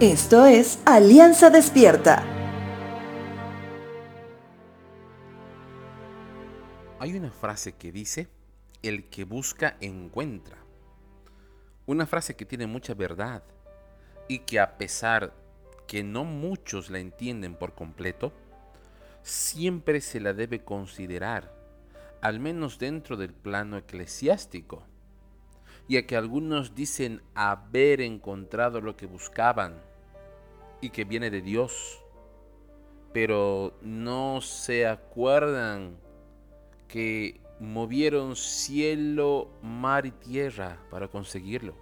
Esto es Alianza Despierta. Hay una frase que dice, el que busca encuentra. Una frase que tiene mucha verdad y que a pesar que no muchos la entienden por completo, siempre se la debe considerar, al menos dentro del plano eclesiástico y a que algunos dicen haber encontrado lo que buscaban y que viene de Dios, pero no se acuerdan que movieron cielo, mar y tierra para conseguirlo.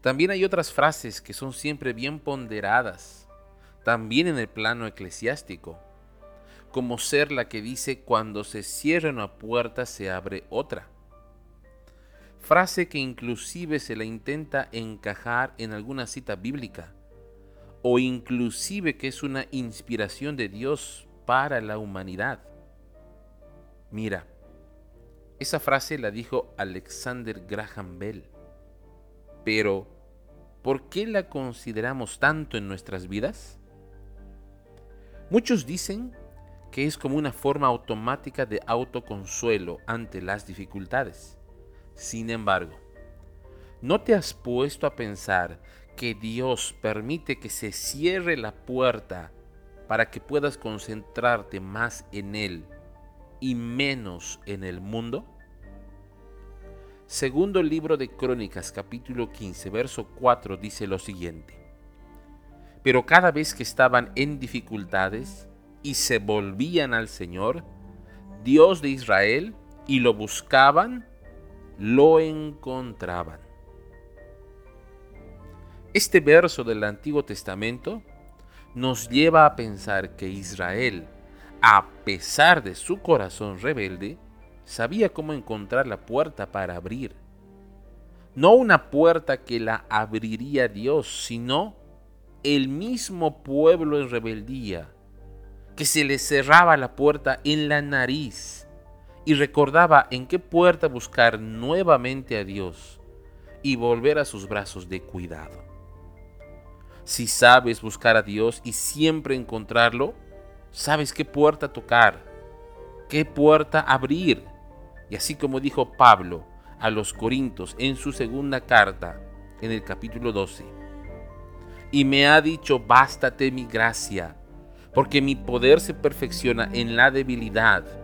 También hay otras frases que son siempre bien ponderadas, también en el plano eclesiástico, como ser la que dice cuando se cierra una puerta se abre otra frase que inclusive se la intenta encajar en alguna cita bíblica, o inclusive que es una inspiración de Dios para la humanidad. Mira, esa frase la dijo Alexander Graham Bell, pero ¿por qué la consideramos tanto en nuestras vidas? Muchos dicen que es como una forma automática de autoconsuelo ante las dificultades. Sin embargo, ¿no te has puesto a pensar que Dios permite que se cierre la puerta para que puedas concentrarte más en Él y menos en el mundo? Segundo libro de Crónicas capítulo 15 verso 4 dice lo siguiente. Pero cada vez que estaban en dificultades y se volvían al Señor, Dios de Israel, y lo buscaban, lo encontraban. Este verso del Antiguo Testamento nos lleva a pensar que Israel, a pesar de su corazón rebelde, sabía cómo encontrar la puerta para abrir. No una puerta que la abriría Dios, sino el mismo pueblo en rebeldía, que se le cerraba la puerta en la nariz y recordaba en qué puerta buscar nuevamente a Dios y volver a sus brazos de cuidado. Si sabes buscar a Dios y siempre encontrarlo, sabes qué puerta tocar, qué puerta abrir. Y así como dijo Pablo a los Corintios en su segunda carta, en el capítulo 12, y me ha dicho, bástate mi gracia, porque mi poder se perfecciona en la debilidad.